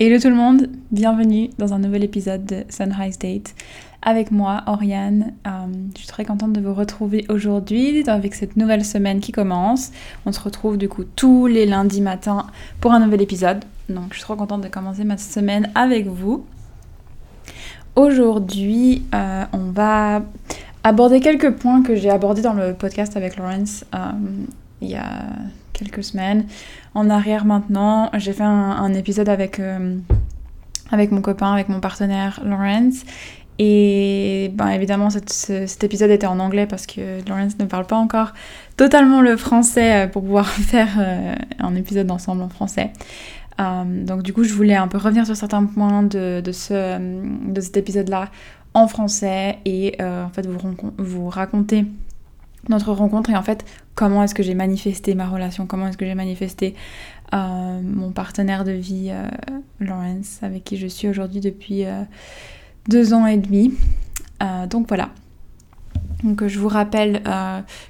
Hello tout le monde, bienvenue dans un nouvel épisode de Sunrise Date avec moi, Oriane. Euh, je suis très contente de vous retrouver aujourd'hui avec cette nouvelle semaine qui commence. On se retrouve du coup tous les lundis matins pour un nouvel épisode. Donc je suis trop contente de commencer ma semaine avec vous. Aujourd'hui, euh, on va aborder quelques points que j'ai abordés dans le podcast avec Lawrence euh, il y a quelques semaines en arrière maintenant. J'ai fait un, épisode avec, euh, avec mon copain, avec mon partenaire Lawrence. Et ben, évidemment, cet épisode était en anglais parce que Lawrence ne parle pas encore totalement le français euh, pour pouvoir faire euh, un épisode ensemble en français. donc du coup, je voulais un peu revenir sur certains points de, de, ce, de cet épisode-là en français et en fait vous, vous raconter notre rencontre et en fait comment est-ce que j'ai manifesté ma relation, comment est-ce que j'ai manifesté euh, mon partenaire de vie, euh, Lawrence, avec qui je suis aujourd'hui depuis euh, deux ans et demi. donc voilà. Donc je vous rappelle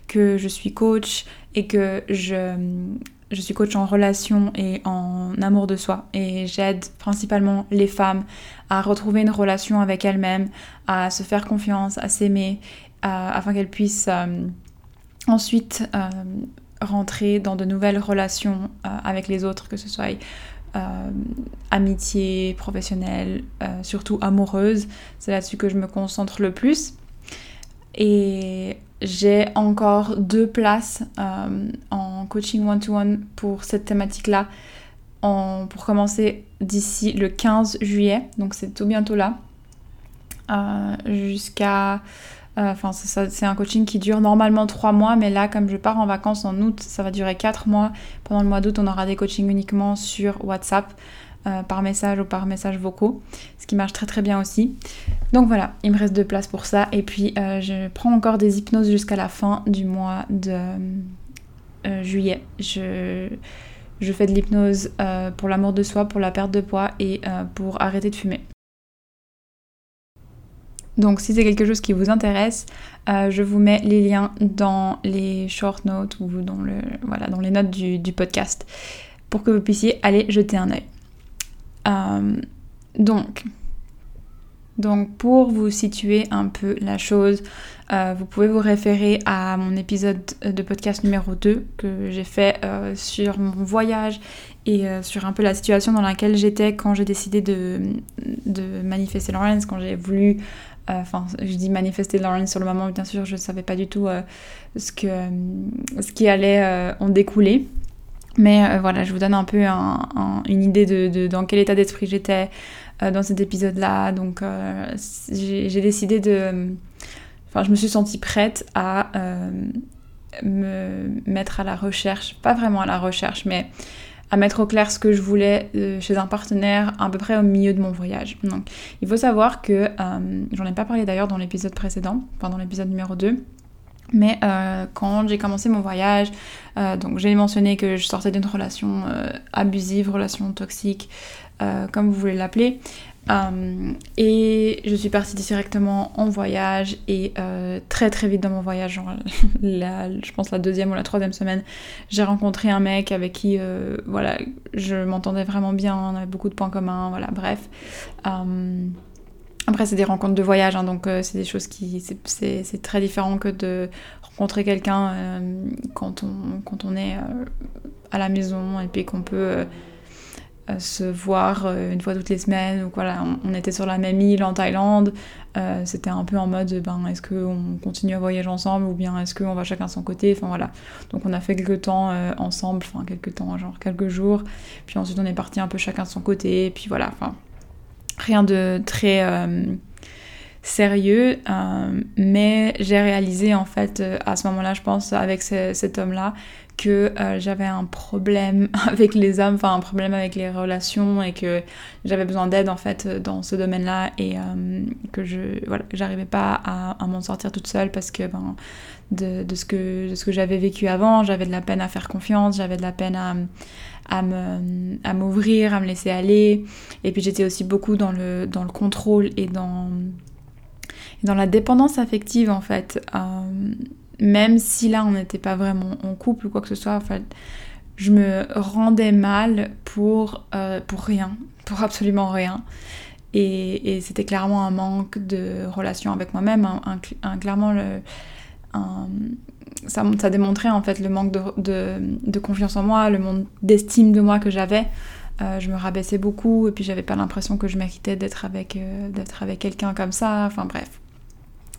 que je suis coach et que je, je suis coach en relation et en amour de soi et j'aide principalement les femmes à retrouver une relation avec elles-mêmes, à se faire confiance, à s'aimer, afin qu'elles puissent Ensuite, euh, rentrer dans de nouvelles relations euh, avec les autres, que ce soit euh, amitié, professionnelle, surtout amoureuse. C'est là-dessus que je me concentre le plus. Et j'ai encore deux places en coaching one-to-one pour cette thématique-là. pour commencer d'ici le 15 juillet, donc c'est tout bientôt là, jusqu'à euh, enfin, c'est un coaching qui dure normalement 3 mois, mais là, comme je pars en vacances en août, ça va durer 4 mois. Pendant le mois d'août, on aura des coachings uniquement sur WhatsApp, euh, par message ou par message vocaux, ce qui marche très très bien aussi. Donc voilà, il me reste deux places pour ça. Et puis, euh, je prends encore des hypnoses jusqu'à la fin du mois de juillet. Je fais de l'hypnose pour l'amour de soi, pour la perte de poids et pour arrêter de fumer. Donc si c'est quelque chose qui vous intéresse, euh, je vous mets les liens dans les short notes ou dans, le, voilà, dans les notes du, podcast pour que vous puissiez aller jeter un œil. Euh, donc, pour vous situer un peu la chose, euh, vous pouvez vous référer à mon épisode de podcast numéro 2 que j'ai fait sur mon voyage et sur un peu la situation dans laquelle j'étais quand j'ai décidé de, de manifester Lawrence, quand j'ai voulu enfin, je dis manifester Lawrence sur le moment, bien sûr, je ne savais pas du tout euh, ce, que, euh, ce qui allait en découler. Mais voilà, je vous donne un peu une idée de, dans quel état d'esprit j'étais dans cet épisode-là. Donc, j'ai décidé de. Enfin, je me suis sentie prête à me mettre à la recherche, pas vraiment à la recherche, mais à mettre au clair ce que je voulais euh, chez un partenaire à peu près au milieu de mon voyage. Donc il faut savoir que, euh, j'en ai pas parlé d'ailleurs dans l'épisode précédent, enfin dans l'épisode numéro 2, mais euh, quand j'ai commencé mon voyage, donc j'ai mentionné que je sortais d'une relation abusive, relation toxique, comme vous voulez l'appeler. Euh, et je suis partie directement en voyage et euh, très très vite dans mon voyage, je pense la deuxième ou la troisième semaine, j'ai rencontré un mec avec qui euh, voilà, je m'entendais vraiment bien, on avait beaucoup de points communs, voilà, bref. après c'est des rencontres de voyage, hein, donc c'est des choses qui... c'est très différent que de rencontrer quelqu'un quand, on, quand on est à la maison et puis qu'on peut se voir euh, une fois toutes les semaines. Donc voilà, on, était sur la même île en Thaïlande. Euh, c'était un peu en mode, ben, est-ce qu'on continue à voyager ensemble ou bien est-ce qu'on va chacun son côté Enfin voilà. Donc on a fait quelques temps euh, ensemble, enfin quelques temps, genre quelques jours. Puis ensuite on est parti un peu chacun de son côté. Et puis voilà, enfin rien de très sérieux, mais j'ai réalisé en fait à ce moment-là, je pense, avec cet homme-là, que euh, j'avais un problème avec les hommes, enfin un problème avec les relations et que j'avais besoin d'aide en fait dans ce domaine-là et euh, que je voilà, j'arrivais pas à, m'en sortir toute seule parce que ben, de, ce que, de ce que j'avais vécu avant, j'avais de la peine à faire confiance, j'avais de la peine à, à, me, à m'ouvrir, à me laisser aller et puis j'étais aussi beaucoup dans le, dans le contrôle et dans, dans la dépendance affective en fait. Euh, même si là on n'était pas vraiment en couple ou quoi que ce soit, je me rendais mal pour, pour rien, pour absolument rien. Et, c'était clairement un manque de relation avec moi-même, un, clairement ça, démontrait en fait le manque de, confiance en moi, le manque d'estime de moi que j'avais. Euh, je me rabaissais beaucoup et puis j'avais pas l'impression que je méritais d'être avec, euh, d'être avec quelqu'un comme ça. Enfin bref.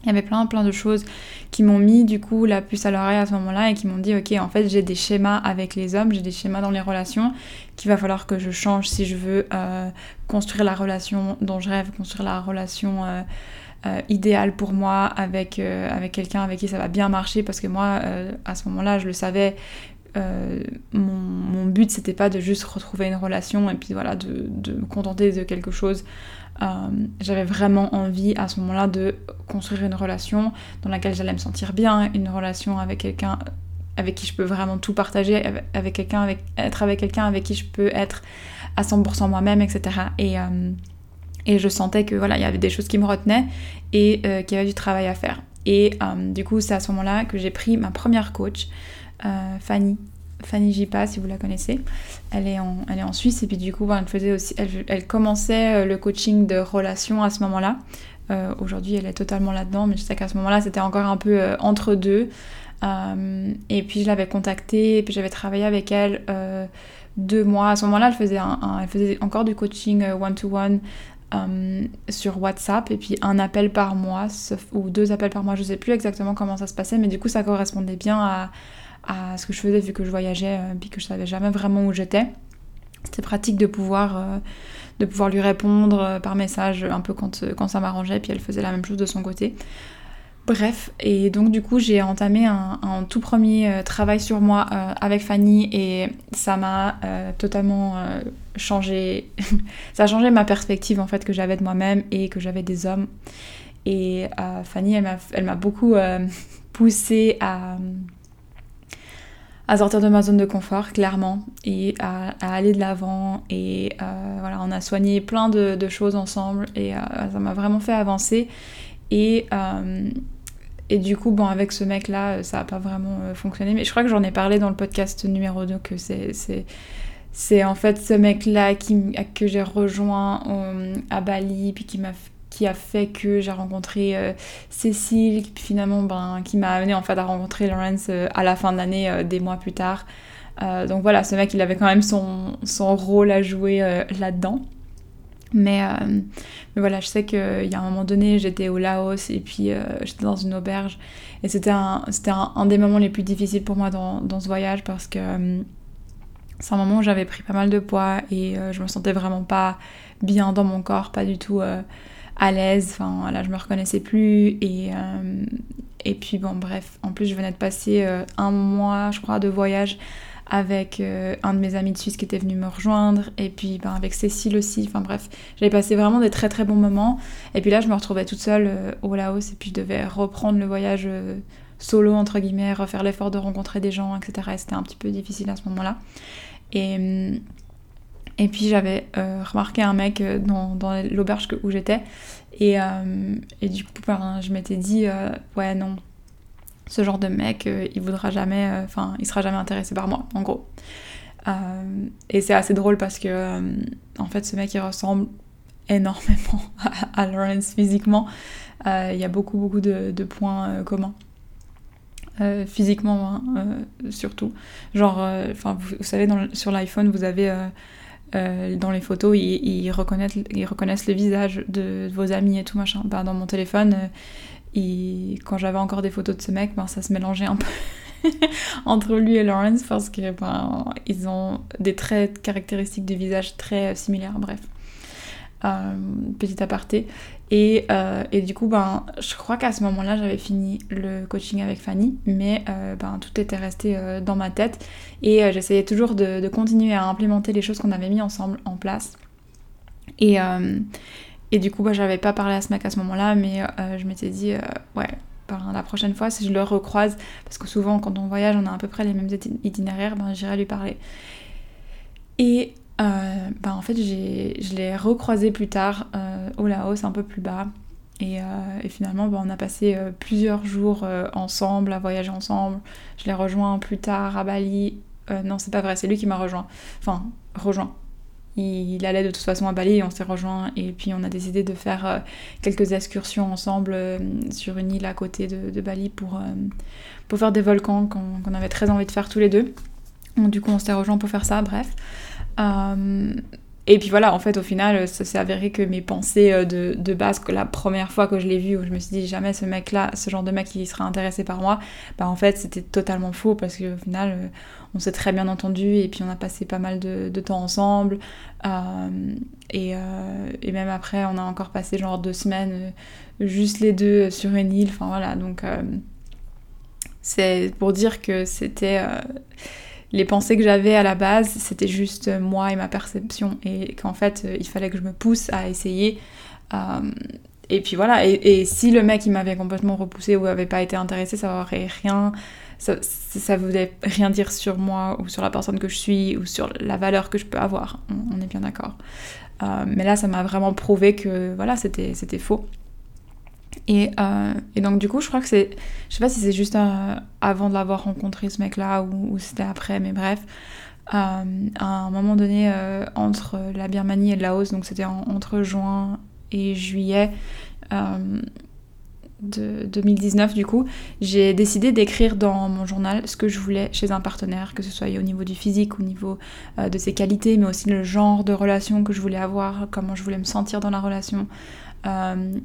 Il y avait plein plein de choses qui m'ont mis du coup la puce à l'oreille à ce moment-là et qui m'ont dit ok en fait j'ai des schémas avec les hommes, j'ai des schémas dans les relations qu'il va falloir que je change si je veux euh, construire la relation dont je rêve, construire la relation euh, idéale pour moi avec, euh, avec quelqu'un avec qui ça va bien marcher parce que moi à ce moment-là je le savais mon, mon, but c'était pas de juste retrouver une relation et puis voilà de, de me contenter de quelque chose euh, j'avais vraiment envie à ce moment-là de construire une relation dans laquelle j'allais me sentir bien, une relation avec quelqu'un avec qui je peux vraiment tout partager, avec quelqu'un, être avec quelqu'un avec qui je peux être à 100% moi-même, etc. Et, euh, et je sentais que voilà, il y avait des choses qui me retenaient et euh, qu'il y avait du travail à faire. Et du coup, c'est à ce moment-là que j'ai pris ma première coach, Fanny, Fanny Jipa, si vous la connaissez. Elle est en, elle est en Suisse et puis du coup, elle, faisait aussi, elle, commençait euh, le coaching de relations à ce moment-là. Euh, aujourd'hui, elle est totalement là-dedans, mais je sais qu'à ce moment-là, c'était encore un peu euh, entre deux. et puis je l'avais contactée et puis j'avais travaillé avec elle deux mois. À ce moment-là, elle faisait, elle faisait encore du coaching one-to-one. sur WhatsApp et puis un appel par mois ou deux appels par mois, je sais plus exactement comment ça se passait, mais du coup ça correspondait bien à, à ce que je faisais vu que je voyageais et euh, que je savais jamais vraiment où j'étais. C'était pratique de pouvoir, euh, de pouvoir lui répondre euh, par message un peu quand, quand ça m'arrangeait, puis elle faisait la même chose de son côté. Bref, et donc du coup j'ai entamé un, tout premier travail sur moi avec Fanny et ça m'a totalement changé, ça a changé ma perspective en fait que j'avais de moi-même et que j'avais des hommes. Et Fanny elle m'a beaucoup poussé à à sortir de ma zone de confort, clairement, et à, aller de l'avant. Et euh, voilà, on a soigné plein de, choses ensemble et euh, ça m'a vraiment fait avancer. Et, euh, et du coup, bon, avec ce mec-là, ça n'a pas vraiment fonctionné. Mais je crois que j'en ai parlé dans le podcast numéro 2 que c'est. C'est en fait ce mec-là que j'ai rejoint à Bali, puis qui m'a qui a fait que j'ai rencontré euh, Cécile, finalement ben, qui m'a amené en fait à rencontrer Lawrence euh, à la fin de l'année, euh, des mois plus tard. donc voilà, ce mec, il avait quand même son, son rôle à jouer là-dedans. Mais, mais, voilà, je sais qu'il y a un moment donné, j'étais au Laos et puis j'étais dans une auberge. Et c'était un, un, un, des moments les plus difficiles pour moi dans, dans ce voyage parce que c'est un moment où j'avais pris pas mal de poids et je me sentais vraiment pas bien dans mon corps, pas du tout à l'aise. Enfin, là, je me reconnaissais plus. Et, euh, et puis, bon, bref. En plus, je venais de passer euh, un mois, je crois, de voyage avec euh, un de mes amis de Suisse qui était venu me rejoindre. Et puis, ben, avec Cécile aussi. Enfin, bref. J'avais passé vraiment des très, très bons moments. Et puis là, je me retrouvais toute seule au Laos. Et puis, je devais reprendre le voyage solo, entre guillemets, refaire l'effort de rencontrer des gens, etc. Et c'était un petit peu difficile à ce moment-là. Et hum, et puis j'avais euh, remarqué un mec euh, dans, l'auberge où j'étais. Et, euh, et, du coup, ben, je m'étais dit, ouais, non, ce genre de mec, il voudra jamais, enfin, il sera jamais intéressé par moi, en gros. et c'est assez drôle parce que, en fait, ce mec, il ressemble énormément à, Lawrence physiquement. Il y a beaucoup, beaucoup de, points communs. physiquement hein, surtout genre vous, savez sur l'iPhone vous avez euh, dans les photos, ils, reconnaissent, ils reconnaissent le visage de, vos amis et tout machin. Ben, dans mon téléphone, euh, quand j'avais encore des photos de ce mec, ben, ça se mélangeait un peu entre lui et Lawrence parce que ben, ont des traits caractéristiques du visage très similaires. Bref. Euh, petit aparté. Et, euh, et, du coup, ben, je crois qu'à ce moment-là, j'avais fini le coaching avec Fanny, mais euh, ben, tout était resté dans ma tête. Et j'essayais toujours de, continuer à implémenter les choses qu'on avait mis ensemble en place. Et, et du coup, ben, j'avais pas parlé à ce mec à ce moment-là, mais je m'étais dit, ouais, ben, la prochaine fois, si je le recroise, parce que souvent, quand on voyage, on a à peu près les mêmes itinéraires, ben, j'irai lui parler. Et euh, bah en fait, je l'ai recroisé plus tard euh, au Laos, un peu plus bas. Et, euh, finalement, bah, on a passé plusieurs jours ensemble, à voyager ensemble. Je l'ai rejoint plus tard à Bali non, c'est pas vrai, c'est lui qui m'a rejoint. Enfin, rejoint. Il, allait de toute façon à Bali et on s'est rejoint. Et puis on a décidé de faire quelques excursions ensemble sur une île à côté de, Bali pour, pour faire des volcans qu'on avait très envie de faire tous les deux. Du coup, on s'est rejoint pour faire ça, bref. Et puis voilà, en fait, au final, ça s'est avéré que mes pensées euh, de, base, que la première fois que je l'ai vu, où je me suis dit jamais ce mec-là, ce genre de mec qui sera intéressé par moi, bah en fait, c'était totalement faux parce qu'au final, euh, on s'est très bien entendu et puis on a passé pas mal de, temps ensemble. Euh, et, même après, on a encore passé genre deux semaines juste les deux sur une île. Enfin voilà, donc c'est pour dire que c'était les pensées que j'avais à la base, c'était juste moi et ma perception, et qu'en fait, euh, il fallait que je me pousse à essayer. Euh, et puis voilà, et, si le mec il m'avait complètement repoussé ou avait pas été intéressé, ça aurait rien, ça, ça voulait rien dire sur moi ou sur la personne que je suis ou sur la valeur que je peux avoir. On, est bien d'accord. Euh, mais là, ça m'a vraiment prouvé que voilà, c'était faux. Euh, et, donc du coup, je crois que c'est... Je sais pas si c'est juste euh, avant de l'avoir rencontré ce mec-là ou, c'était après, mais bref. Euh, à un moment donné, entre la Birmanie et le Laos, donc c'était entre juin et juillet de 2019 du coup, j'ai décidé d'écrire dans mon journal ce que je voulais chez un partenaire, que ce soit au niveau du physique, au niveau de ses qualités, mais aussi le genre de relation que je voulais avoir, comment je voulais me sentir dans la relation,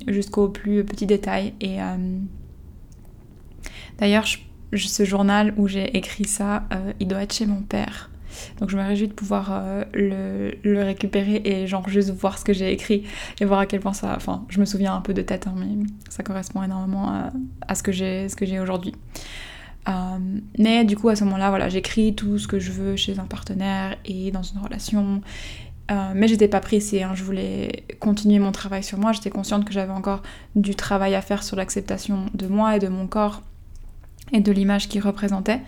jusqu'au plus petit détail. Et euh, d'ailleurs, ce journal où j'ai écrit ça, euh, il doit être chez mon père. Donc je me réjouis de pouvoir le, récupérer et genre juste voir ce que j'ai écrit et voir à quel point ça... Enfin, je me souviens un peu de tête, hein, mais ça correspond énormément à, à ce que j'ai aujourd'hui. mais du coup, à ce moment-là, voilà, j'écris tout ce que je veux chez un partenaire et dans une relation. Euh, mais j'étais pas pressée, hein. je voulais continuer mon travail sur moi, j'étais consciente que j'avais encore du travail à faire sur l'acceptation de moi et de mon corps et de l'image qu'il représentait.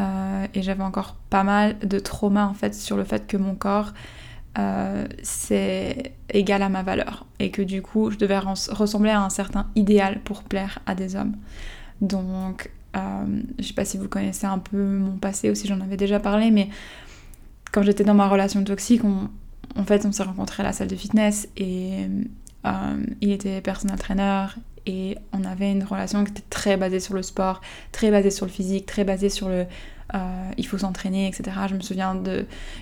Euh, et j'avais encore pas mal de trauma en fait sur le fait que mon corps euh, c'est égal à ma valeur et que du coup je devais ressembler à un certain idéal pour plaire à des hommes. Donc je sais pas si vous connaissez un peu mon passé ou si j'en avais déjà parlé, mais quand j'étais dans ma relation toxique, on, en fait, on s'est rencontrés à la salle de fitness et euh, il était personal trainer et on avait une relation qui était très basée sur le sport, très basée sur le physique, très basée sur le euh, il faut s'entraîner, etc. Je me souviens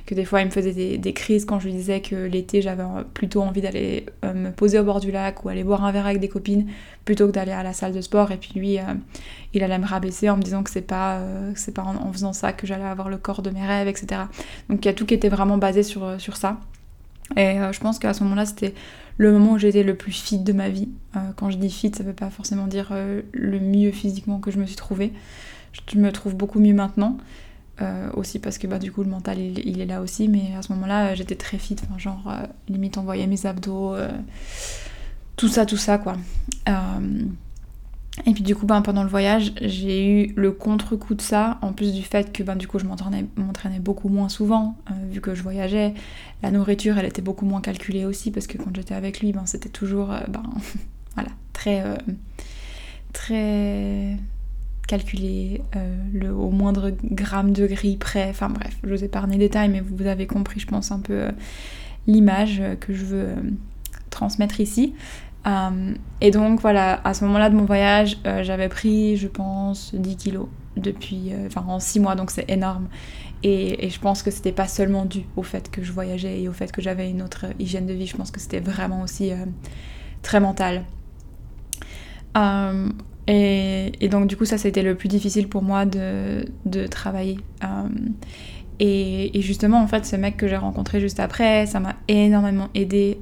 que des fois il me faisait des, crises quand je lui disais que l'été j'avais plutôt envie d'aller euh, me poser au bord du lac ou aller boire un verre avec des copines plutôt que d'aller à la salle de sport. Et puis lui, il allait me rabaisser en me disant que c'est pas, c'est pas en, faisant ça que j'allais avoir le corps de mes rêves, etc. Donc il y a tout qui était vraiment basé sur, sur ça. Et euh, je pense qu'à ce moment-là, c'était le moment où j'étais le plus fit de ma vie. Euh, quand je dis fit, ça veut pas forcément dire euh, le mieux physiquement que je me suis trouvée. Je me trouve beaucoup mieux maintenant. aussi parce que bah, du coup le mental il, est là aussi mais à ce moment là j'étais très fit enfin, genre limite on voyait mes abdos tout ça tout ça quoi et puis du coup, ben, pendant le voyage, j'ai eu le contre-coup de ça, en plus du fait que ben, du coup, je m'entraînais beaucoup moins souvent, euh, vu que je voyageais. La nourriture, elle était beaucoup moins calculée aussi, parce que quand j'étais avec lui, ben, c'était toujours euh, ben, voilà, très, euh, très calculé, le, au moindre gramme de gris près. Enfin bref, je vous épargne les détails, mais vous avez compris, je pense, un peu l'image que je veux transmettre ici. Euh, et donc voilà, à ce moment-là de mon voyage, euh, j'avais pris, je pense, 10 kilos depuis, euh, enfin en 6 mois, donc c'est énorme. Et, je pense que c'était pas seulement dû au fait que je voyageais et au fait que j'avais une autre hygiène de vie, je pense que c'était vraiment aussi très mental. Et, donc du coup ça c'était le plus difficile pour moi de, de travailler. Et, et, justement en fait ce mec que j'ai rencontré juste après, ça m'a énormément aidé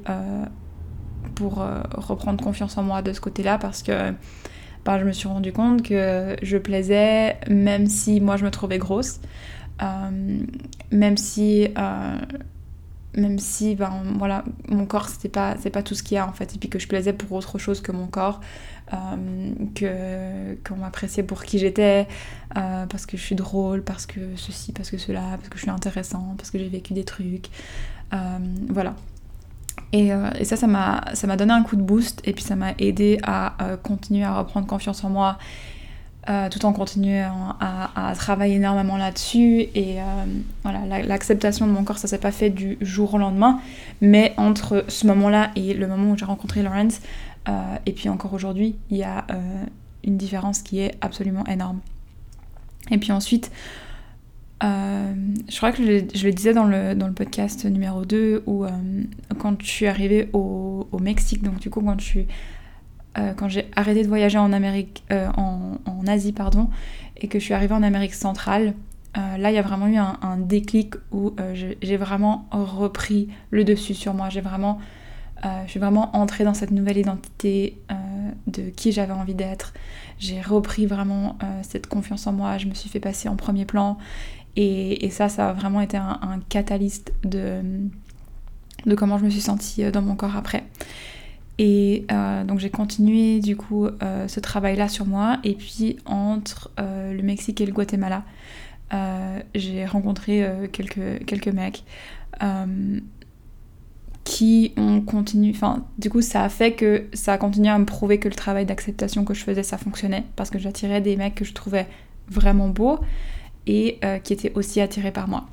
pour euh, reprendre confiance en moi de ce côté-là parce que bah, je me suis rendu compte que je plaisais même si moi je me trouvais grosse, euh, même si euh, même si ben voilà mon corps c'était pas c'est pas tout ce qu'il y a en fait et puis que je plaisais pour autre chose que mon corps que qu'on m'appréciait pour qui j'étais parce que je suis drôle parce que ceci parce que cela parce que je suis intéressant parce que j'ai vécu des trucs. Voilà euh, et, ça, ça m'a donné un coup de boost et puis ça m'a aidé à euh, continuer à reprendre confiance en moi tout en continuant à, travailler énormément là-dessus. Et voilà, l'acceptation de mon corps, ça s'est pas fait du jour au lendemain. Mais entre ce moment-là et le moment où j'ai rencontré Lawrence, et puis encore aujourd'hui, il y a une différence qui est absolument énorme. Et puis ensuite, euh, je crois que je, le disais dans le, dans le podcast numéro 2 où euh, quand je suis arrivée au, au, Mexique, donc du coup quand je suis euh, quand j'ai arrêté de voyager en Amérique en, en, Asie pardon et que je suis arrivée en Amérique centrale, là il y a vraiment eu un, un déclic où j'ai vraiment repris le dessus sur moi. J'ai vraiment je suis vraiment entrée dans cette nouvelle identité de qui j'avais envie d'être. J'ai repris vraiment cette confiance en moi, je me suis fait passer en premier plan et, ça, ça a vraiment été un, un catalyste de, de comment je me suis sentie euh, dans mon corps après. Et euh, donc j'ai continué du coup euh, ce travail-là sur moi. Et puis entre le Mexique et le Guatemala, j'ai rencontré quelques, quelques mecs qui ont continué. Enfin, du coup, ça a fait que ça a continué à me prouver que le travail d'acceptation que je faisais, ça fonctionnait. Parce que j'attirais des mecs que je trouvais vraiment beaux et euh, qui était aussi attiré par moi.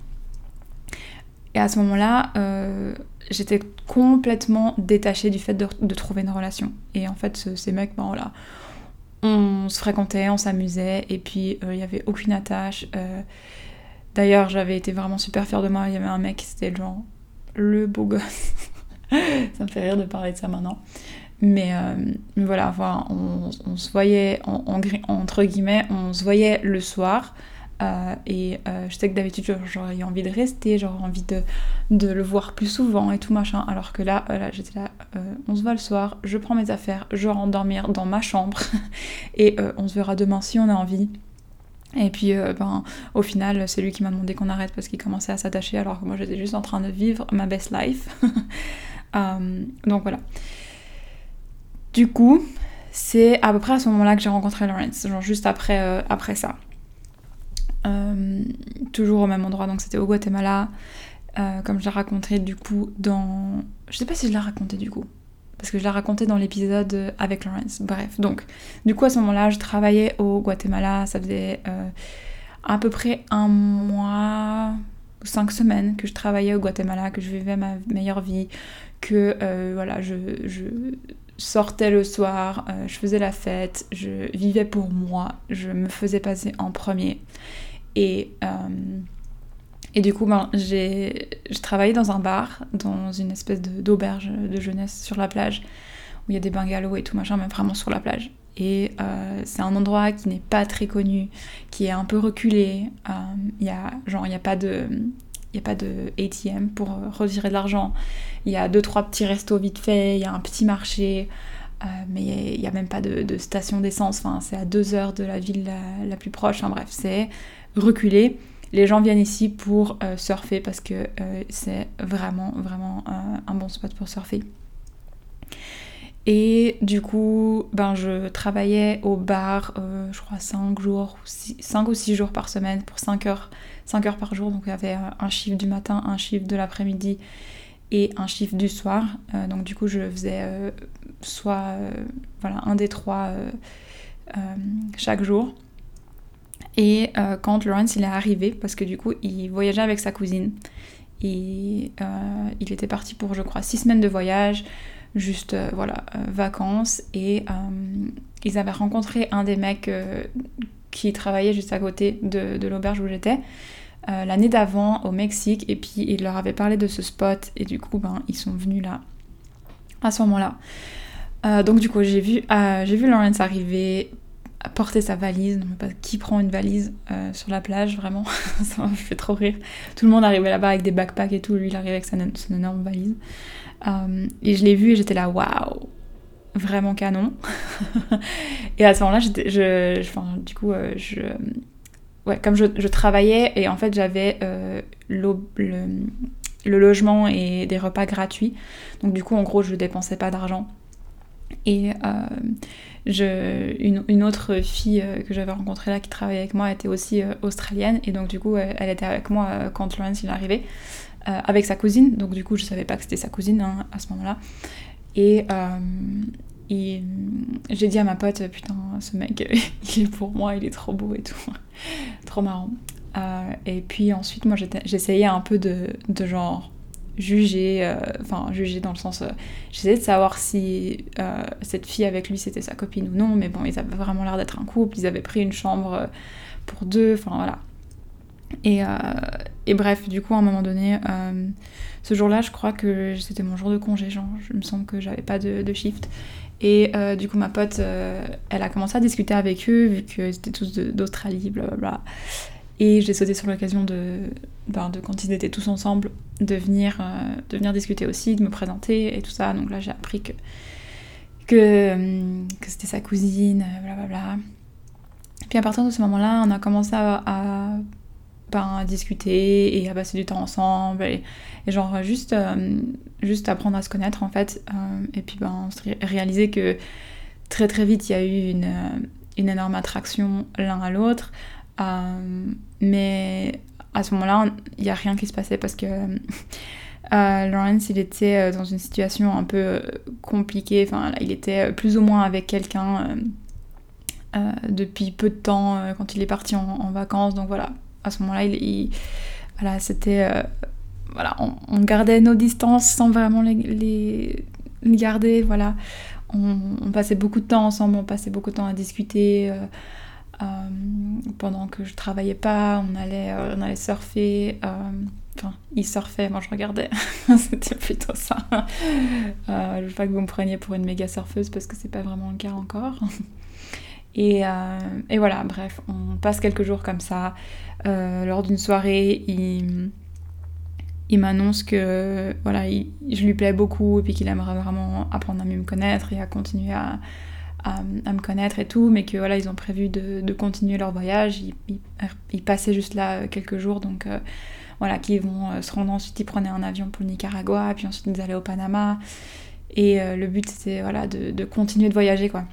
Et à ce moment-là, euh, j'étais complètement détachée du fait de, trouver une relation. Et en fait, ces mecs, ben on se fréquentait, on s'amusait, et puis euh, il n'y avait aucune attache. D'ailleurs, j'avais été vraiment super fière de moi. Il y avait un mec, c'était genre le beau gosse. ça me fait rire de parler de ça maintenant. Mais, voilà, on, se voyait, entre guillemets, on se voyait le soir. Euh, et euh, je sais que d'habitude j'aurais envie de rester, j'aurais envie de, le voir plus souvent et tout machin. Alors que là, euh, j'étais là, on se voit le soir, je prends mes affaires, je rentre dormir dans ma chambre et on se verra demain si on a envie. Et puis ben, au final, c'est lui qui m'a demandé qu'on arrête parce qu'il commençait à s'attacher alors que moi j'étais juste en train de vivre ma best life. donc voilà. Du coup, c'est à peu près à ce moment-là que j'ai rencontré Lawrence, genre juste après, après ça. Euh, toujours au même endroit, donc c'était au Guatemala. Euh, comme je l'ai raconté du coup dans... Je sais pas si je l'ai raconté du coup, parce que je l'ai raconté dans l'épisode avec Lawrence. Bref, donc du coup à ce moment-là, je travaillais au Guatemala, ça faisait euh, à peu près un mois cinq semaines que je travaillais au Guatemala, que je vivais ma meilleure vie, que voilà, je sortais le soir, je faisais la fête, je vivais pour moi, je me faisais passer en premier. Et, euh, et du coup, ben, j'ai travaillé dans un bar, dans une espèce d'auberge de, jeunesse sur la plage, où il y a des bungalows et tout machin, mais vraiment sur la plage. Et euh, c'est un endroit qui n'est pas très connu, qui est un peu reculé. Euh, il y a n'y a pas de a pas de ATM pour retirer de l'argent. Il y a deux trois petits restos vite fait. Il y a un petit marché. mais il n'y a, même pas de, station d'essence, enfin, c'est à deux heures de la ville la, plus proche, bref, c'est reculer. Les gens viennent ici pour euh, surfer parce que euh, c'est vraiment, vraiment un, bon spot pour surfer. Et du coup, ben, je travaillais au bar, euh, je crois 5 jours, 5 ou 6 jours par semaine pour 5 heures, 5 heures par jour. Donc il y avait un chiffre du matin, un chiffre de l'après-midi et un chiffre du soir. donc du coup, je faisais soit voilà, un des trois chaque jour. Et euh, quand Lawrence il est arrivé, parce que du coup il voyageait avec sa cousine, et euh, il était parti pour je crois six semaines de voyage, juste euh, voilà vacances, et ils avaient rencontré un des mecs qui travaillait juste à côté de, l'auberge où j'étais. l'année d'avant au Mexique et puis il leur avait parlé de ce spot et du coup ben, ils sont venus là à ce moment-là. donc du coup j'ai vu, j'ai vu Lawrence arriver porter sa valise. Qui prend une valise euh, sur la plage, vraiment. ça me fait trop rire. Tout le monde arrivait là-bas avec des backpacks et tout. Lui, il arrivait avec son, énorme valise. Euh, et je l'ai vu et j'étais là, waouh! Vraiment canon. et à ce moment-là, du coup, euh, comme je, travaillais et en fait, j'avais le logement et des repas gratuits. Donc, du coup, en gros, je dépensais pas d'argent. Et une, autre fille euh, que j'avais rencontrée là qui travaillait avec moi était aussi euh, australienne et donc du coup elle était avec moi euh, quand Lawrence il est arrivé avec sa cousine donc du coup je savais pas que c'était sa cousine hein, à ce moment-là et j'ai dit à ma pote, putain, ce mec, il est pour moi, il est trop beau et tout. trop marrant. Euh, et puis ensuite, moi, j'essayais un peu de, de genre juger, euh, enfin juger dans le sens, euh, j'essayais de savoir si cette fille avec lui c'était sa copine ou non, mais bon, ils avaient vraiment l'air d'être un couple, ils avaient pris une chambre pour deux, enfin voilà. Et, et, bref, du coup, à un moment donné, ce jour-là, je crois que c'était mon jour de congé, genre, je me semble que j'avais pas de, de shift. Et euh, du coup, ma pote, euh, elle a commencé à discuter avec eux, vu qu'ils étaient tous d'Australie, blablabla. Et j'ai sauté sur l'occasion de, ben, de, quand ils étaient tous ensemble, de venir, euh, de venir discuter aussi, de me présenter et tout ça. Donc là, j'ai appris que, que, que c'était sa cousine, blablabla. Puis à partir de ce moment-là, on a commencé à ben, discuter et à passer du temps ensemble et, genre juste, euh, juste apprendre à se connaître en fait. Euh, et puis ben, réaliser que très très vite il y a eu une, euh, une énorme attraction l'un à l'autre. Mais à ce moment-là, il n'y a rien qui se passait parce que Lawrence il était dans une situation un peu compliquée. Enfin, il était plus ou moins avec quelqu'un. depuis peu de temps quand il est parti en vacances donc voilà à ce moment-là, il, voilà, c'était. Euh, voilà, on, gardait nos distances sans vraiment les, les, garder. Voilà. On, passait beaucoup de temps ensemble, on passait beaucoup de temps à discuter. Euh, euh, pendant que je travaillais pas, on allait, on allait surfer. Enfin, il surfait, moi je regardais. C'était plutôt ça. je veux pas que vous me preniez pour une méga surfeuse parce que c'est pas vraiment le cas encore. Et, euh, et, voilà, bref, on passe quelques jours comme ça. Euh, lors d'une soirée, il, il m'annonce que voilà, je lui plais beaucoup et puis qu'il aimerait vraiment apprendre à mieux me connaître et à continuer à, à, me connaître et tout, mais que voilà, ils ont prévu de, continuer leur voyage. Ils, passaient juste là quelques jours, donc euh, voilà, qu'ils vont se rendre ensuite, ils prenaient un avion pour le Nicaragua, puis ensuite ils allaient au Panama. Et le but c'était voilà, de, continuer de voyager quoi.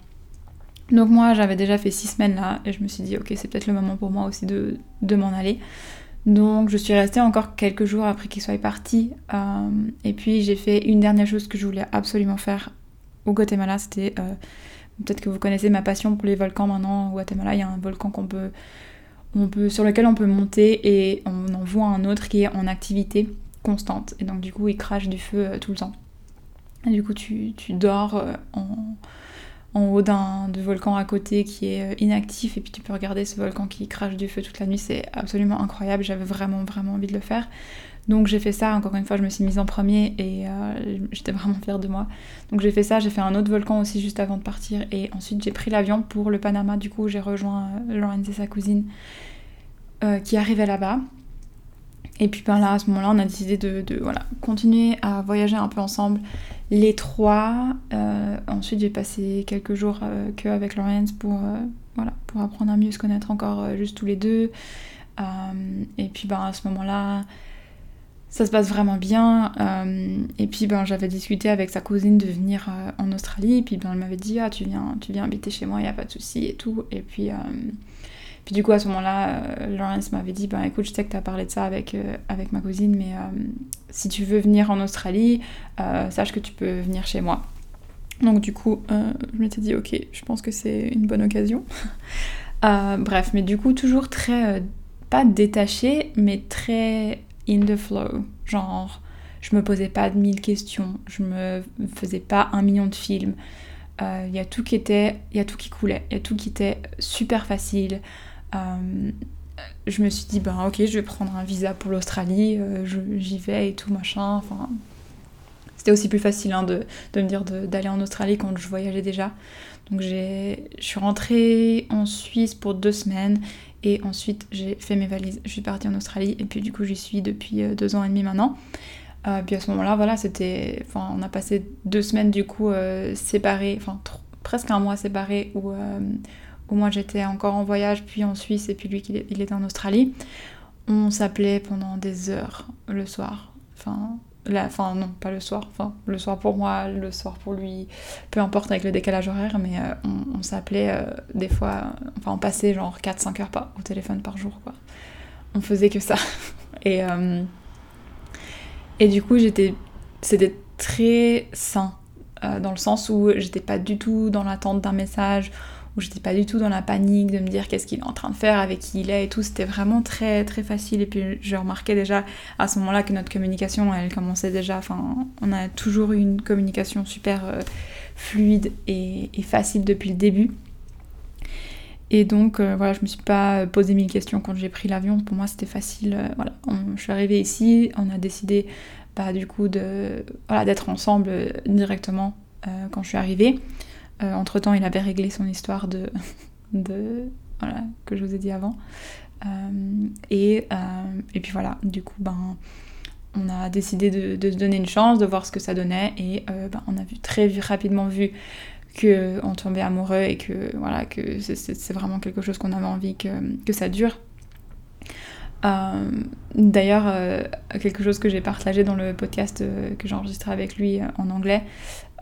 Donc moi j'avais déjà fait six semaines là et je me suis dit ok c'est peut-être le moment pour moi aussi de, m'en aller. Donc je suis restée encore quelques jours après qu'il soit parti euh, et puis j'ai fait une dernière chose que je voulais absolument faire au Guatemala, c'était euh, peut-être que vous connaissez ma passion pour les volcans maintenant. Au Guatemala il y a un volcan qu'on peut, sur lequel on peut monter et on en voit un autre qui est en activité constante et donc du coup il crache du feu euh, tout le temps. Du coup tu, tu dors en en haut d'un volcan à côté qui est euh, inactif et puis tu peux regarder ce volcan qui crache du feu toute la nuit, c'est absolument incroyable, j'avais vraiment vraiment envie de le faire. Donc j'ai fait ça, encore une fois je me suis mise en premier et euh, j'étais vraiment fière de moi. Donc j'ai fait ça, j'ai fait un autre volcan aussi juste avant de partir et ensuite j'ai pris l'avion pour le Panama, du coup j'ai rejoint euh, Laurence et sa cousine qui arrivait là-bas. Et puis ben là, à ce moment-là, on a décidé de, voilà, continuer à voyager un peu ensemble, les trois. Euh, ensuite, j'ai passé quelques jours euh, que avec Laurence pour, euh, voilà, pour apprendre à mieux se connaître encore juste tous les deux. et puis ben, à ce moment-là, ça se passe vraiment bien. et puis ben, j'avais discuté avec sa cousine de venir en Australie. Et puis ben, elle m'avait dit Ah, tu viens, tu viens habiter chez moi, il n'y a pas de souci et tout. Et puis. Puis du coup, à ce moment-là, euh, Lawrence m'avait dit, ben écoute, je sais que tu as parlé de ça avec, euh, ma cousine, mais euh, si tu veux venir en Australie, sache que tu peux venir chez moi. Donc du coup, je m'étais dit, ok, je pense que c'est une bonne occasion. bref, mais du coup, toujours très, pas détaché, mais très in the flow. Genre, je me posais pas de mille questions, je me faisais pas un million de films. Il y a tout qui y a tout qui coulait, il y a tout qui était super facile. Euh, je me suis dit, ben ok, je vais prendre un visa pour l'Australie, euh, j'y vais et tout, machin. Enfin, c'était aussi plus facile hein, de, de, me dire d'aller en Australie quand je voyageais déjà. Donc je suis rentrée en Suisse pour deux semaines et ensuite j'ai fait mes valises. Je suis partie en Australie et puis du coup j'y suis depuis euh, deux ans et demi maintenant. puis à ce moment-là, voilà, c'était, enfin, on a passé deux semaines du coup séparés, enfin presque un mois séparés où moi j'étais encore en voyage, puis en Suisse, et puis lui il était en Australie. On s'appelait pendant des heures le soir. Enfin, la, enfin non, pas le soir. Enfin, le soir pour moi, le soir pour lui. Peu importe avec le décalage horaire, mais euh, on, s'appelait euh, des fois. Enfin, on passait genre 4-5 heures pas, au téléphone par jour, quoi. On faisait que ça. et, euh, et du coup, j'étais. C'était très sain dans le sens où j'étais pas du tout dans l'attente d'un message, où j'étais pas du tout dans la panique de me dire qu'est-ce qu'il est en train de faire, avec qui il est et tout. C'était vraiment très très facile. Et puis je remarquais déjà à ce moment-là que notre communication, elle commençait déjà. Enfin, on a toujours eu une communication super euh, fluide et, facile depuis le début. Et donc euh, voilà, je me suis pas posé mille questions quand j'ai pris l'avion. Pour moi, c'était facile. Euh, voilà, je suis arrivée ici, on a décidé bah, du coup voilà d'être ensemble directement quand je suis arrivée. Euh, entre temps, il avait réglé son histoire de, de voilà, que je vous ai dit avant. Euh, et, euh, et puis voilà, du coup, ben, on a décidé de, se donner une chance, de voir ce que ça donnait, et ben, on a vu très rapidement vu qu'on tombait amoureux et que voilà que c'est vraiment quelque chose qu'on avait envie que, que ça dure. D'ailleurs, quelque chose que j'ai partagé dans le podcast que j'ai enregistré avec lui en anglais,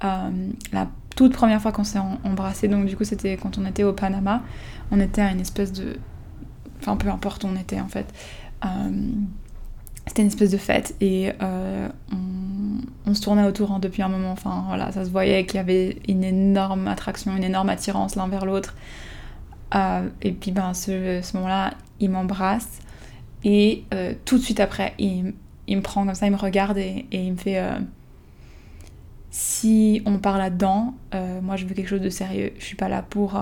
la toute première fois qu'on s'est embrassé, donc du coup c'était quand on était au Panama, on était à une espèce de... Enfin peu importe où on était en fait. Euh, c'était une espèce de fête et euh, on, se tournait autour hein, depuis un moment, enfin voilà, ça se voyait qu'il y avait une énorme attraction, une énorme attirance l'un vers l'autre. Euh, et puis ben ce, moment-là, il m'embrasse et tout de suite après, il, me prend comme ça, il me regarde et il me fait si on part là-dedans, euh, moi je veux quelque chose de sérieux. Je suis pas là pour, euh,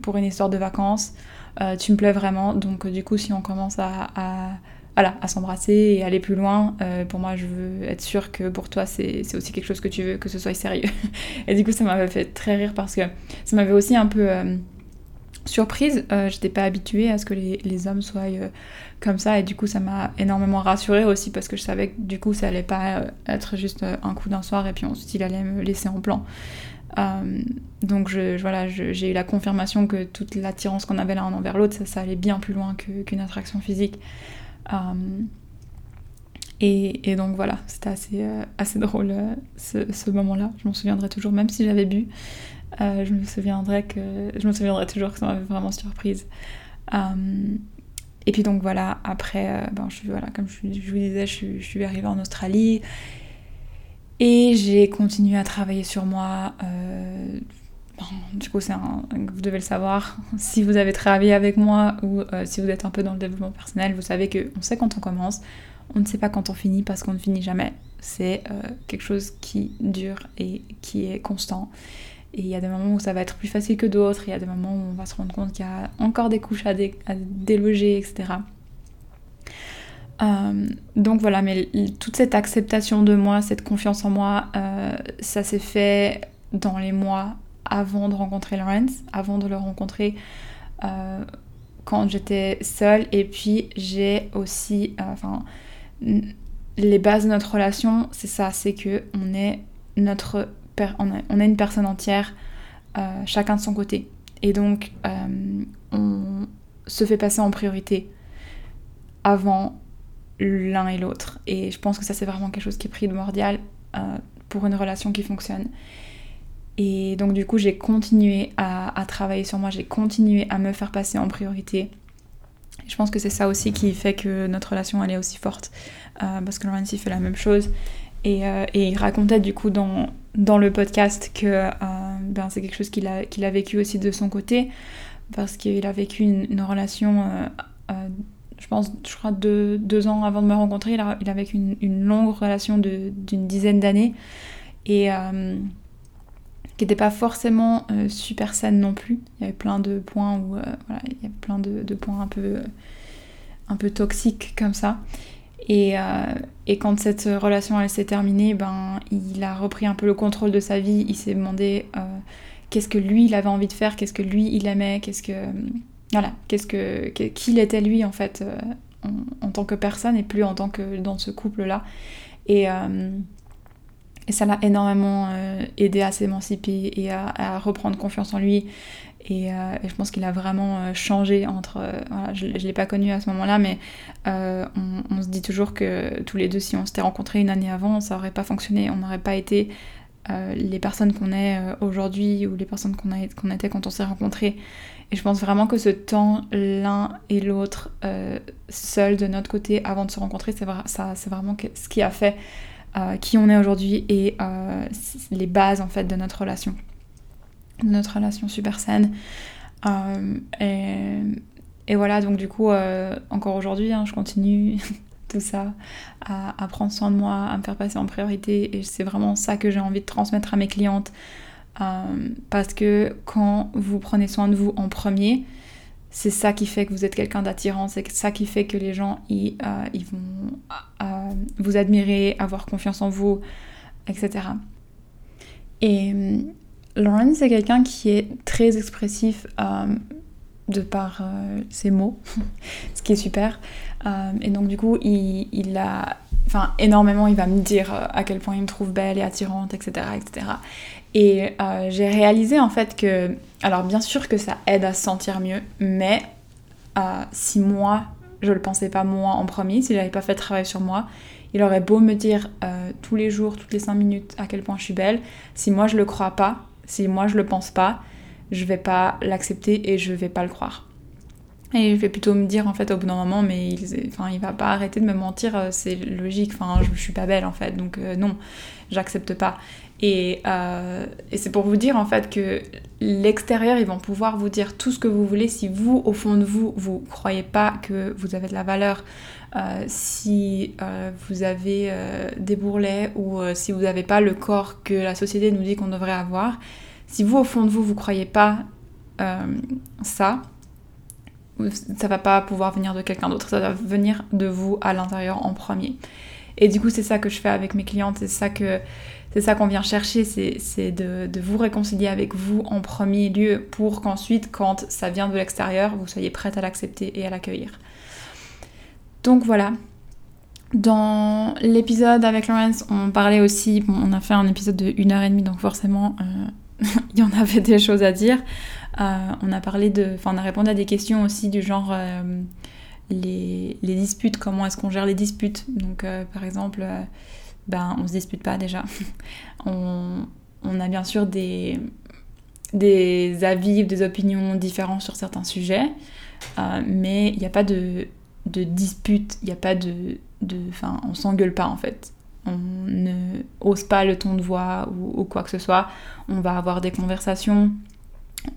pour une histoire de vacances. Euh, tu me plais vraiment. Donc du coup, si on commence à, à, s'embrasser et aller plus loin, pour moi je veux être sûre que pour toi c'est aussi quelque chose que tu veux, que ce soit sérieux. et du coup, ça m'avait fait très rire parce que ça m'avait aussi un peu surprise. J'étais pas habituée à ce que les, hommes soient comme ça et du coup ça m'a énormément rassurée aussi parce que je savais que du coup ça allait pas euh, être juste euh, un coup d'un soir et puis ensuite il allait me laisser en plan. Euh, donc voilà, j'ai eu la confirmation que toute l'attirance qu'on avait l'un envers l'autre, ça, allait bien plus loin qu'une attraction physique. et, donc voilà, c'était assez, drôle ce moment-là. Je m'en souviendrai toujours, même si j'avais bu, je me souviendrai que je me souviendrai toujours que ça m'avait vraiment surprise. Et puis donc voilà, après, euh, ben, je, voilà, comme je, vous disais, je, suis arrivée en Australie et j'ai continué à travailler sur moi. Euh, du coup, c'est vous devez le savoir. Si vous avez travaillé avec moi ou euh, si vous êtes un peu dans le développement personnel, vous savez qu'on sait quand on commence, on ne sait pas quand on finit parce qu'on ne finit jamais. C'est quelque chose qui dure et qui est constant. Et il y a des moments où ça va être plus facile que d'autres, il y a des moments où on va se rendre compte qu'il y a encore des couches à, déloger, etc. Euh, donc voilà, mais toute cette acceptation de moi, cette confiance en moi, euh, ça s'est fait dans les mois avant de rencontrer Lawrence, avant de le rencontrer euh, quand j'étais seule. Et puis j'ai aussi, enfin, les bases de notre relation, c'est ça, c'est que on est notre on a, une personne entière, euh, chacun de son côté. Et donc, euh, on se fait passer en priorité avant l'un et l'autre. Et je pense que ça, c'est vraiment quelque chose qui est primordial euh, pour une relation qui fonctionne. Et donc, du coup, j'ai continué à, travailler sur moi, j'ai continué à me faire passer en priorité. je pense que c'est ça aussi qui fait que notre relation, elle est aussi forte. parce que Laurence, fait la même chose. Et, et, il racontait du coup dans, dans le podcast que euh, ben, c'est quelque chose qu'il a, qu'il a vécu aussi de son côté, parce qu'il a vécu une, relation, euh, euh, je pense, je crois deux, deux, ans avant de me rencontrer, il a, il vécu une, longue relation d'une dizaine d'années, et qui n'était pas forcément super saine non plus. Il y avait plein de points où, voilà, il y avait plein de, de points un peu, un peu toxiques comme ça. Euh, et, quand cette relation elle s'est terminée, ben, il a repris un peu le contrôle de sa vie. Il s'est demandé euh, qu'est-ce que lui il avait envie de faire, qu'est-ce que lui il aimait, qu'est-ce que voilà, qu'est-ce que qui était lui en fait euh, en, tant que personne et plus en tant que dans ce couple là. Et, et ça l'a énormément aidé à s'émanciper et à, reprendre confiance en lui euh, et, je pense qu'il a vraiment euh, changé entre. Euh, voilà, je ne l'ai pas connu à ce moment-là, mais on, se dit toujours que tous les deux, si on s'était rencontrés une année avant, ça n'aurait pas fonctionné. On n'aurait pas été les personnes qu'on est aujourd'hui ou les personnes qu'on était quand on s'est rencontrés. Et je pense vraiment que ce temps, l'un et l'autre, seul de notre côté avant de se rencontrer, c'est vraiment ce qui a fait qui on est aujourd'hui et les bases en fait de notre relation. De notre relation super saine. et, et, voilà, donc du coup, encore aujourd'hui, hein, je continue tout ça, à, prendre soin de moi, à me faire passer en priorité. Et c'est vraiment ça que j'ai envie de transmettre à mes clientes. Euh, parce que quand vous prenez soin de vous en premier, c'est ça qui fait que vous êtes quelqu'un d'attirant, c'est ça qui fait que les gens euh, vont euh, vous admirer, avoir confiance en vous, etc. Et Lauren, c'est quelqu'un qui est très expressif de par ses mots, ce qui est super. et donc du coup, il, a enfin énormément, il va me dire à quel point il me trouve belle et attirante, etc. etc. Et euh, j'ai réalisé en fait que, alors bien sûr que ça aide à se sentir mieux, mais euh, si moi, je le pensais pas moi en premier, si j'avais pas fait de travail sur moi, il aurait beau me dire euh, tous les jours, toutes les 5 minutes à quel point je suis belle, si moi je le crois pas, si moi je le pense pas, je vais pas l'accepter et je vais pas le croire. Et je vais plutôt me dire en fait au bout d'un moment, mais il, enfin, il va pas arrêter de me mentir, c'est logique, enfin, je, je, suis pas belle en fait, donc non, j'accepte pas. Euh, et, c'est pour vous dire en fait que l'extérieur, ils vont pouvoir vous dire tout ce que vous voulez si vous, au fond de vous, vous croyez pas que vous avez de la valeur, euh, si euh, vous avez des bourrelets ou si vous n'avez pas le corps que la société nous dit qu'on devrait avoir. Si vous, au fond de vous, vous croyez pas ça, ça va pas pouvoir venir de quelqu'un d'autre, ça va venir de vous à l'intérieur en premier. Et du coup, c'est ça que je fais avec mes clientes, c'est ça que c'est ça qu'on vient chercher, c'est de, vous réconcilier avec vous en premier lieu pour qu'ensuite, quand ça vient de l'extérieur, vous soyez prête à l'accepter et à l'accueillir. Donc voilà. Dans l'épisode avec Laurence, on parlait aussi, on a fait un épisode de 1h30, donc forcément, euh, il y en avait des choses à dire. Euh, on a parlé de, enfin, on a répondu à des questions aussi du genre euh, les, les, disputes, comment est-ce qu'on gère les disputes. Donc, par exemple, ben on se dispute pas déjà. on, a bien sûr des, des avis des opinions différents sur certains sujets, euh, mais il n'y a pas de, de dispute, il n'y a pas de... Enfin, on s'engueule pas en fait. On ne hausse pas le ton de voix ou quoi que ce soit. On va avoir des conversations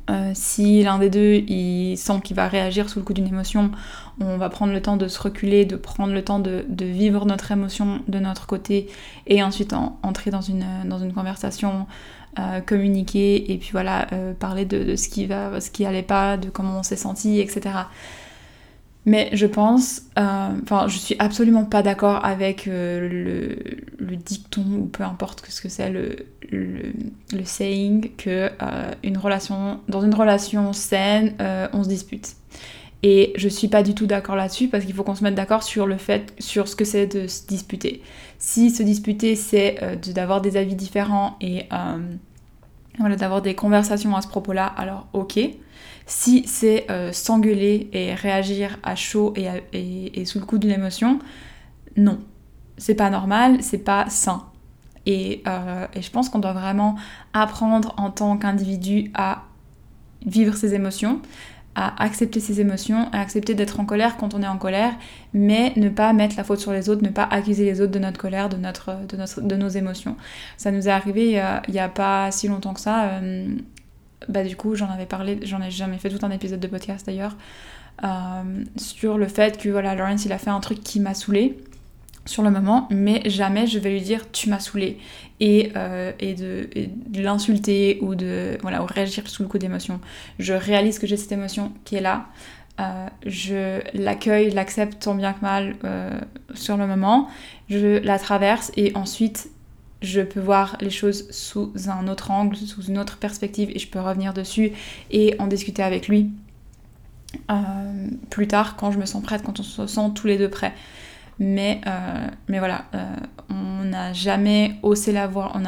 euh, si l'un des deux il sent qu'il va réagir sous le coup d'une émotion, on va prendre le temps de se reculer, de prendre le temps de, vivre notre émotion de notre côté et ensuite entrer dans une, une conversation, euh, communiquer et puis voilà, euh, parler de, ce qui ce qui allait pas, de comment on s'est senti, etc. Mais je pense, euh, enfin, je suis absolument pas d'accord avec euh, le, dicton ou peu importe ce que c'est le, saying que euh, une relation, dans une relation saine, on se dispute. Et je suis pas du tout d'accord là-dessus parce qu'il faut qu'on se mette d'accord sur le fait, sur ce que c'est de se disputer. Si se disputer c'est d'avoir des avis différents et voilà, d'avoir des conversations à ce propos-là, alors ok. Si c'est euh, s'engueuler et réagir à chaud et, sous le coup d'une émotion, non. C'est pas normal, c'est pas sain. Et, euh, et je pense qu'on doit vraiment apprendre en tant qu'individu à vivre ses émotions, à accepter ses émotions, à accepter d'être en colère quand on est en colère, mais ne pas mettre la faute sur les autres, ne pas accuser les autres de notre colère, de, notre, de, notre, de nos émotions. Ça nous est arrivé il n'y a, pas si longtemps que ça. Euh, bah du coup j'en avais parlé, j'en ai jamais fait tout un épisode de podcast d'ailleurs, euh, sur le fait que voilà, Lawrence il a fait un truc qui m'a saoulé sur le moment, mais jamais je vais lui dire tu m'as saoulé et, euh, et de, l'insulter ou de voilà ou réagir sous le coup d'émotion. Je réalise que j'ai cette émotion qui est là, euh, je l'accueille, l'accepte tant bien que mal sur le moment, je la traverse et ensuite je peux voir les choses sous un autre angle, sous une autre perspective et je peux revenir dessus et en discuter avec lui euh, plus tard quand je me sens prête, quand on se sent tous les deux prêts. Mais, euh, voilà, euh, on n'a jamais haussé la voix. On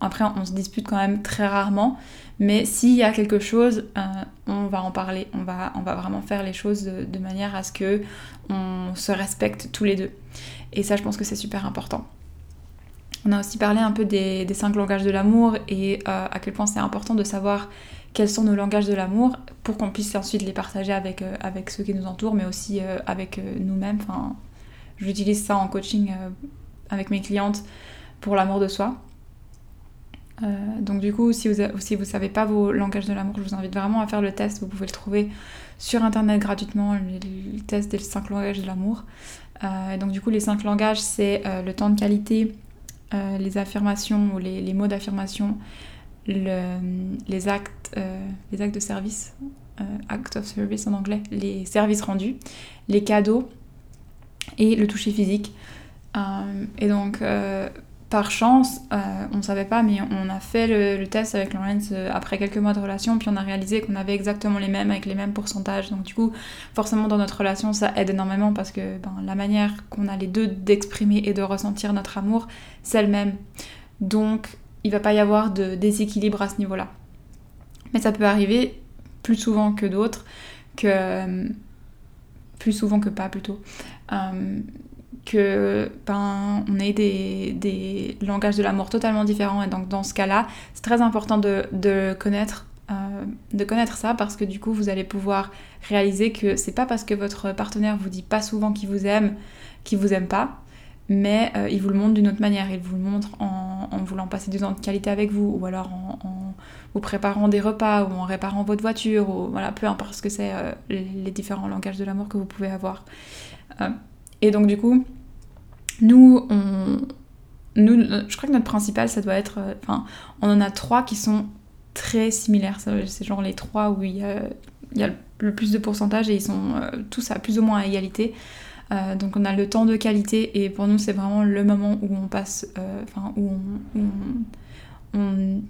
après, on se dispute quand même très rarement. Mais s'il y a quelque chose, on va en parler. On va, on va vraiment faire les choses de, de manière à ce que on se respecte tous les deux. Et ça, je pense que c'est super important. On a aussi parlé un peu des, cinq langages de l'amour et euh, à quel point c'est important de savoir quels sont nos langages de l'amour pour qu'on puisse ensuite les partager avec, euh, ceux qui nous entourent, mais aussi euh, avec nous-mêmes. J'utilise ça en coaching avec mes clientes pour l'amour de soi. donc du coup, si vous vous savez pas vos langages de l'amour, je vous invite vraiment à faire le test. Vous pouvez le trouver sur internet gratuitement, le, test des 5 langages de l'amour. donc du coup, les 5 langages, c'est le temps de qualité, les affirmations ou les, mots d'affirmation, les actes, les actes de service, act of service en anglais, les services rendus, les cadeaux et le toucher physique. Euh, et donc, euh, par chance, euh, on ne savait pas, mais on a fait le, test avec Lawrence après quelques mois de relation, puis on a réalisé qu'on avait exactement les mêmes, avec les mêmes pourcentages. Donc du coup, forcément, dans notre relation, ça aide énormément parce que ben, la manière qu'on a les deux d'exprimer et de ressentir notre amour, c'est le même. Donc, il va pas y avoir de déséquilibre à ce niveau-là. Mais ça peut arriver plus souvent que d'autres, que plus souvent que pas plutôt, euh, que ben, on ait des, des langages de l'amour totalement différents. Et donc dans ce cas-là, c'est très important de, de connaître euh, de connaître ça parce que du coup vous allez pouvoir réaliser que c'est pas parce que votre partenaire vous dit pas souvent qu'il vous aime qu'il vous aime pas mais euh, il vous le montre d'une autre manière il vous le montre en, en, voulant passer du temps de qualité avec vous ou alors en, vous préparant des repas ou en réparant votre voiture ou voilà peu importe ce que c'est les différents langages de l'amour que vous pouvez avoir euh, et donc du coup, nous, nous, je crois que notre principal, ça doit être, euh, enfin, on en a trois qui sont très similaires. C'est genre les trois où il y a, le plus de pourcentage et ils sont euh, tous à plus ou moins à égalité. donc on a le temps de qualité et pour nous c'est vraiment le moment où on passe, enfin où on,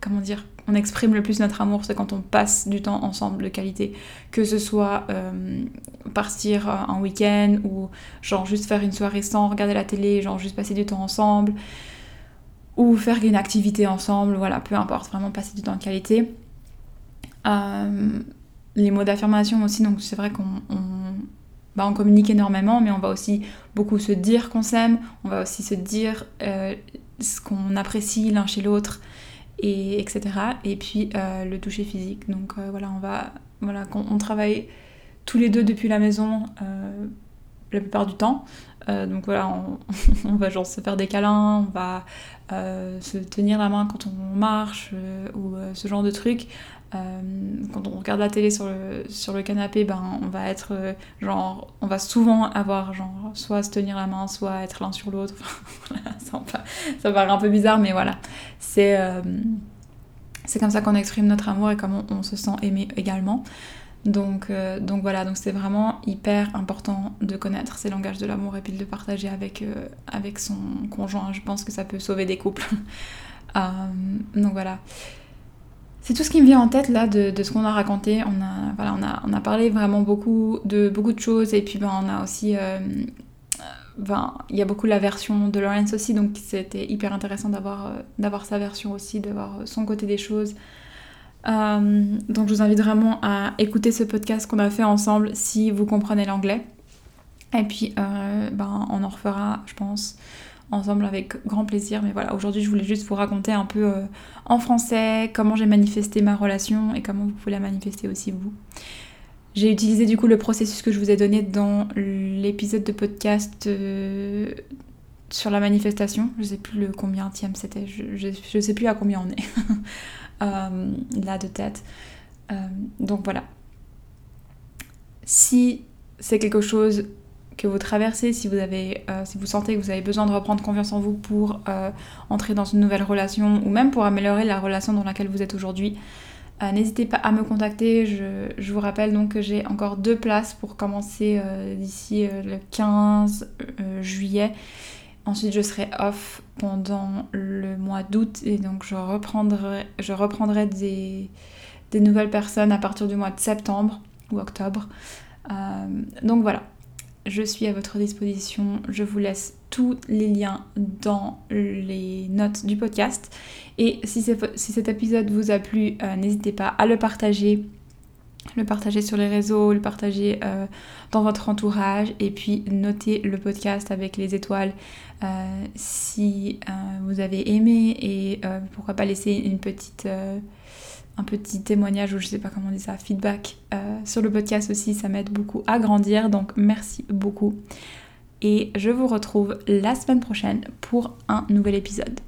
comment dire, on exprime le plus notre amour, c'est quand on passe du temps ensemble de qualité. Que ce soit euh, partir un week-end ou genre juste faire une soirée sans regarder la télé, genre juste passer du temps ensemble, ou faire une activité ensemble, voilà, peu importe, vraiment passer du temps de qualité. Euh, les mots d'affirmation aussi, donc c'est vrai qu'on bah, communique énormément, mais on va aussi beaucoup se dire qu'on s'aime, on va aussi se dire euh, ce qu'on apprécie l'un chez l'autre et etc. Et puis euh, le toucher physique. Donc euh, voilà, on va voilà, on, travaille tous les deux depuis la maison euh, la plupart du temps. Donc voilà, on, va genre se faire des câlins, on va se tenir la main quand on marche ou ce genre de trucs. Euh, quand on regarde la télé sur le, canapé, ben, on va euh, souvent avoir genre, soit se tenir la main, soit être l'un sur l'autre. ça, ça paraît un peu bizarre, mais voilà. C'est euh, c'est comme ça qu'on exprime notre amour et comment on, se sent aimé également. Donc, donc voilà, donc c'est vraiment hyper important de connaître ces langages de l'amour et puis de le partager avec, avec son conjoint. Je pense que ça peut sauver des couples. donc voilà. C'est tout ce qui me vient en tête là de, ce qu'on a raconté. On a, voilà, on a, parlé vraiment beaucoup de beaucoup de choses et puis ben, on a aussi. Euh, ben, il y a beaucoup la version de Lawrence aussi, donc c'était hyper intéressant euh, d'avoir sa version aussi, d'avoir son côté des choses. Euh, donc je vous invite vraiment à écouter ce podcast qu'on a fait ensemble si vous comprenez l'anglais. Et puis ben, on en refera, je pense, ensemble avec grand plaisir. Mais voilà, aujourd'hui je voulais juste vous raconter un peu euh, en français comment j'ai manifesté ma relation et comment vous pouvez la manifester aussi vous. J'ai utilisé du coup le processus que je vous ai donné dans l'épisode de podcast euh, sur la manifestation. Je sais plus le combien tième c'était, je, je, sais plus à combien on est euh, là de tête. donc voilà. Si c'est quelque chose que vous traversez, si vous, avez, euh, si vous sentez que vous avez besoin de reprendre confiance en vous pour euh, entrer dans une nouvelle relation ou même pour améliorer la relation dans laquelle vous êtes aujourd'hui, euh, n'hésitez pas à me contacter. Je, vous rappelle donc que j'ai encore deux places pour commencer d'ici le 15 juillet. Ensuite, je serai off pendant le mois d'août et donc je reprendrai, je reprendrai des, nouvelles personnes à partir du mois de septembre ou octobre. donc voilà, je suis à votre disposition. Je vous laisse tous les liens dans les notes du podcast. Et si, cet épisode vous a plu, euh, n'hésitez pas à le partager. Le partager sur les réseaux, le partager euh, dans votre entourage et puis notez le podcast avec les étoiles euh, si vous avez aimé et pourquoi pas laisser une petite un petit témoignage ou je sais pas comment on dit ça, feedback euh, sur le podcast aussi, ça m'aide beaucoup à grandir. Donc merci beaucoup. et je vous retrouve la semaine prochaine pour un nouvel épisode.